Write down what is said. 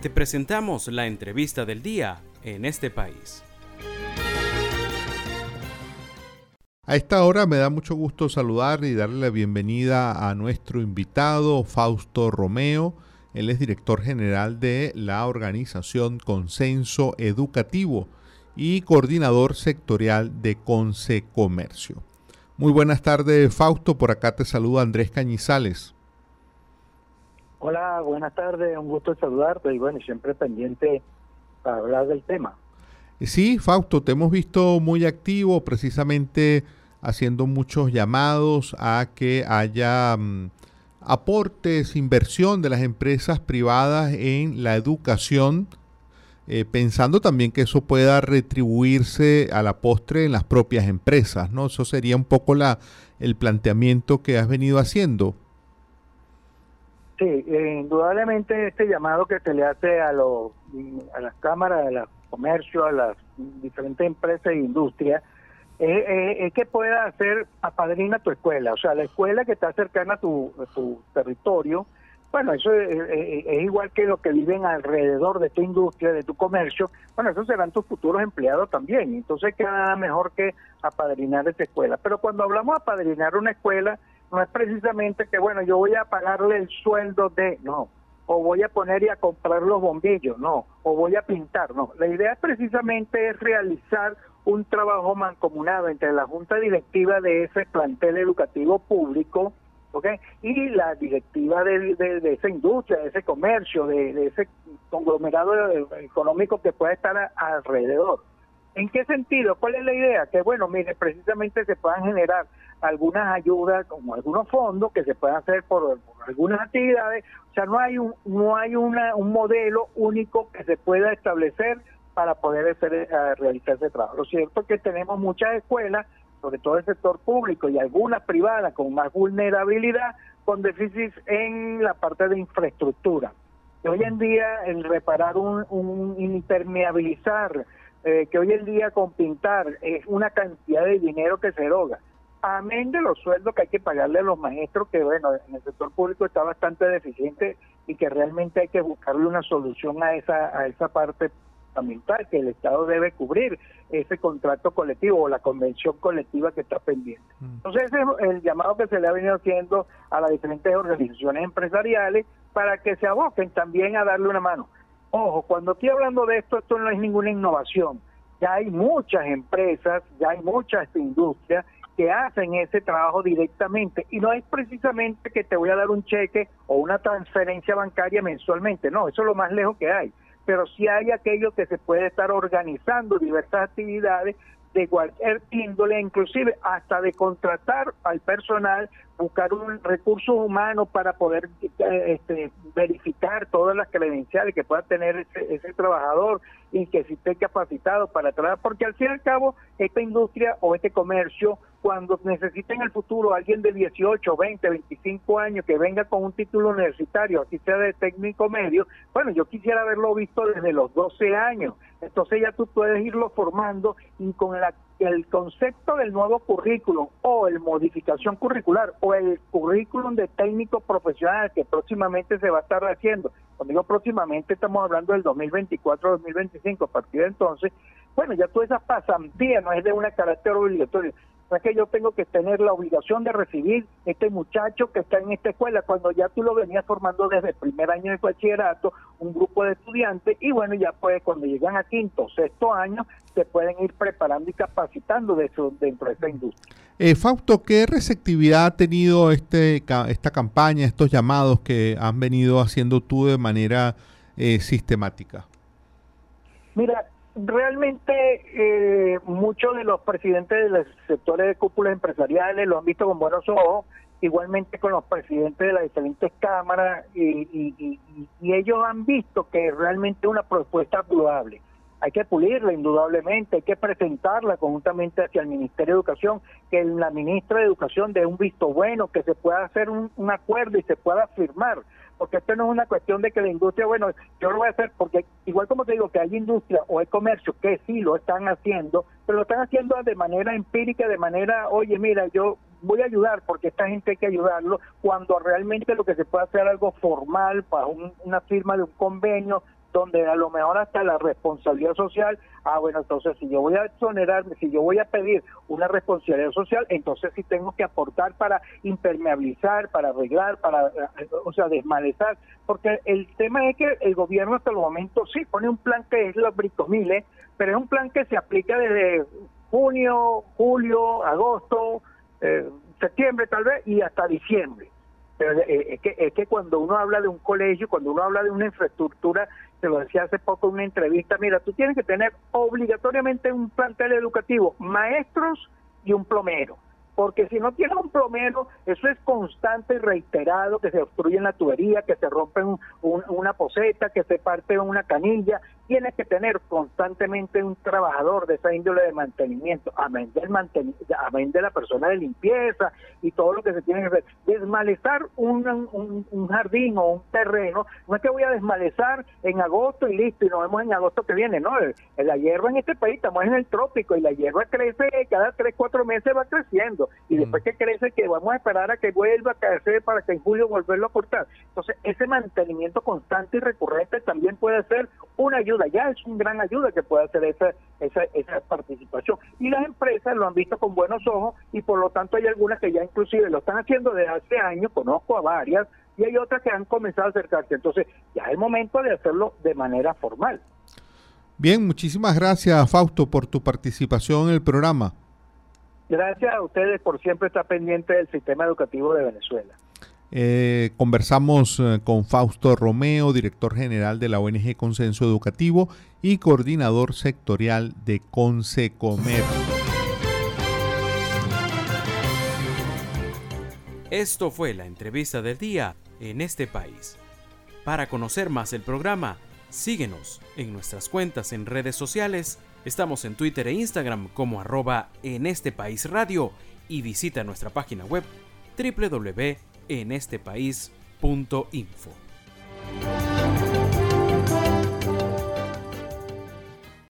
Te presentamos la entrevista del día en este país. A esta hora me da mucho gusto saludar y darle la bienvenida a nuestro invitado Fausto Romeo. Él es director general de la organización Consenso Educativo y coordinador sectorial de Conce Comercio. Muy buenas tardes, Fausto. Por acá te saluda Andrés Cañizales. Hola, buenas tardes. Un gusto saludarte y bueno, siempre pendiente para hablar del tema. Sí, Fausto, te hemos visto muy activo, precisamente haciendo muchos llamados a que haya mm, aportes, inversión de las empresas privadas en la educación eh, pensando también que eso pueda retribuirse a la postre en las propias empresas, ¿no? Eso sería un poco la, el planteamiento que has venido haciendo. Sí, indudablemente este llamado que se le hace a, los, a las cámaras, a los comercios, a las diferentes empresas e industrias, es, que pueda hacer apadrina tu escuela, o sea, la escuela que está cercana a tu, territorio, bueno, eso es, igual que lo que viven alrededor de tu industria, de tu comercio. Bueno, esos serán tus futuros empleados también. Entonces, queda mejor que apadrinar esta escuela. Pero cuando hablamos de apadrinar una escuela, no es precisamente que, bueno, yo voy a pagarle el sueldo de, no, o voy a poner y a comprar los bombillos, no, o voy a pintar, no. La idea precisamente es realizar un trabajo mancomunado entre la junta directiva de ese plantel educativo público, y la directiva de, de, esa industria, de ese comercio, de, ese conglomerado económico que pueda estar alrededor. ¿En qué sentido? ¿Cuál es la idea? Que bueno, mire, precisamente se puedan generar algunas ayudas, como algunos fondos que se puedan hacer por, algunas actividades. O sea, no hay un no hay una, un modelo único que se pueda establecer para poder hacer, eh, realizar ese trabajo. Lo cierto es que tenemos muchas escuelas sobre todo el sector público y algunas privadas con más vulnerabilidad, con déficits en la parte de infraestructura. hoy en día el reparar un, un impermeabilizar, eh, que hoy en día con pintar es una cantidad de dinero que se eroga. Amén de los sueldos que hay que pagarle a los maestros, que bueno, en el sector público está bastante deficiente y que realmente hay que buscarle una solución a esa, a esa parte que el Estado debe cubrir ese contrato colectivo o la convención colectiva que está pendiente. Mm. Entonces ese es el llamado que se le ha venido haciendo a las diferentes organizaciones empresariales para que se aboquen también a darle una mano. Ojo, cuando estoy hablando de esto, esto no es ninguna innovación. Ya hay muchas empresas, ya hay muchas industrias que hacen ese trabajo directamente. Y no es precisamente que te voy a dar un cheque o una transferencia bancaria mensualmente, no, eso es lo más lejos que hay. Pero sí hay aquello que se puede estar organizando diversas actividades de cualquier índole, inclusive hasta de contratar al personal, buscar un recurso humano para poder eh, este, verificar todas las credenciales que pueda tener ese, trabajador y que esté capacitado para trabajar, porque al fin y al cabo esta industria o este comercio cuando necesita en el futuro alguien de 18, 20, 25 años que venga con un título universitario, así sea de técnico medio, bueno, yo quisiera haberlo visto desde los 12 años. Entonces ya tú puedes irlo formando y con el concepto del nuevo currículum o el modificación curricular o el currículum de técnico profesional que próximamente se va a estar haciendo, cuando digo próximamente estamos hablando del 2024-2025, a partir de entonces, bueno, ya todas esas pasantías no es de una carácter obligatorio, es que yo tengo que tener la obligación de recibir este muchacho que está en esta escuela, cuando ya tú lo venías formando desde el primer año de bachillerato, un grupo de estudiantes, y bueno, ya pues cuando llegan a quinto o sexto año, se pueden ir preparando y capacitando de eso, dentro de esta industria. Eh, Fausto, ¿qué receptividad ha tenido este, esta campaña, estos llamados que han venido haciendo tú de manera eh, sistemática? Mira, realmente eh, muchos de los presidentes de los sectores de cúpulas empresariales lo han visto con buenos ojos, igualmente con los presidentes de las diferentes cámaras, y, ellos han visto que realmente es una propuesta probable. Hay que pulirla indudablemente, hay que presentarla conjuntamente hacia el Ministerio de Educación, que la ministra de Educación dé un visto bueno, que se pueda hacer un acuerdo y se pueda firmar porque esto no es una cuestión de que la industria, bueno, yo lo voy a hacer porque igual como te digo que hay industria o hay comercio que sí lo están haciendo, pero lo están haciendo de manera empírica, de manera, oye, mira, yo voy a ayudar porque esta gente hay que ayudarlo, cuando realmente lo que se puede hacer algo formal para una firma de un convenio, donde a lo mejor hasta la responsabilidad social, ah, bueno, entonces si yo voy a exonerarme, si yo voy a pedir una responsabilidad social, entonces sí tengo que aportar para impermeabilizar, para arreglar, para, eh, o sea, desmalezar, porque el tema es que el gobierno hasta el momento sí pone un plan que es los bricomiles, pero es un plan que se aplica desde junio, julio, agosto, eh, septiembre tal vez y hasta diciembre. Pero eh, es, que, es que cuando uno habla de un colegio, cuando uno habla de una infraestructura, se lo decía hace poco en una entrevista, mira, tú tienes que tener obligatoriamente un plantel educativo, maestros y un plomero. Porque si no tienes un plomero, eso es constante y reiterado, que se obstruye la tubería, que se rompe una poseta, que se parte una canilla, tienes que tener constantemente un trabajador de esa índole de mantenimiento, amén del amén de la persona de limpieza y todo lo que se tiene que hacer. Desmalezar un, un, jardín o un terreno, no es que voy a desmalezar en agosto y listo, y nos vemos en agosto que viene, no, la hierba en este país, estamos en el trópico y la hierba crece cada tres, cuatro meses va creciendo y después que crece que vamos a esperar a que vuelva a crecer para que en julio volverlo a cortar. Entonces, ese mantenimiento constante y recurrente también puede ser una ayuda, ya es una gran ayuda que puede hacer esa, esa, esa participación. Y las empresas lo han visto con buenos ojos y por lo tanto hay algunas que ya inclusive lo están haciendo desde hace años, conozco a varias, y hay otras que han comenzado a acercarse. Entonces, ya es el momento de hacerlo de manera formal. Bien, muchísimas gracias Fausto por tu participación en el programa. Gracias a ustedes por siempre estar pendiente del sistema educativo de Venezuela. Eh, conversamos eh, con Fausto Romeo, director general de la ONG Consenso Educativo y coordinador sectorial de Consecomer. Esto fue la entrevista del día en este país. Para conocer más el programa, síguenos en nuestras cuentas en redes sociales Estamos en Twitter e Instagram como arroba en este país radio y visita nuestra página web www.enestepais.info.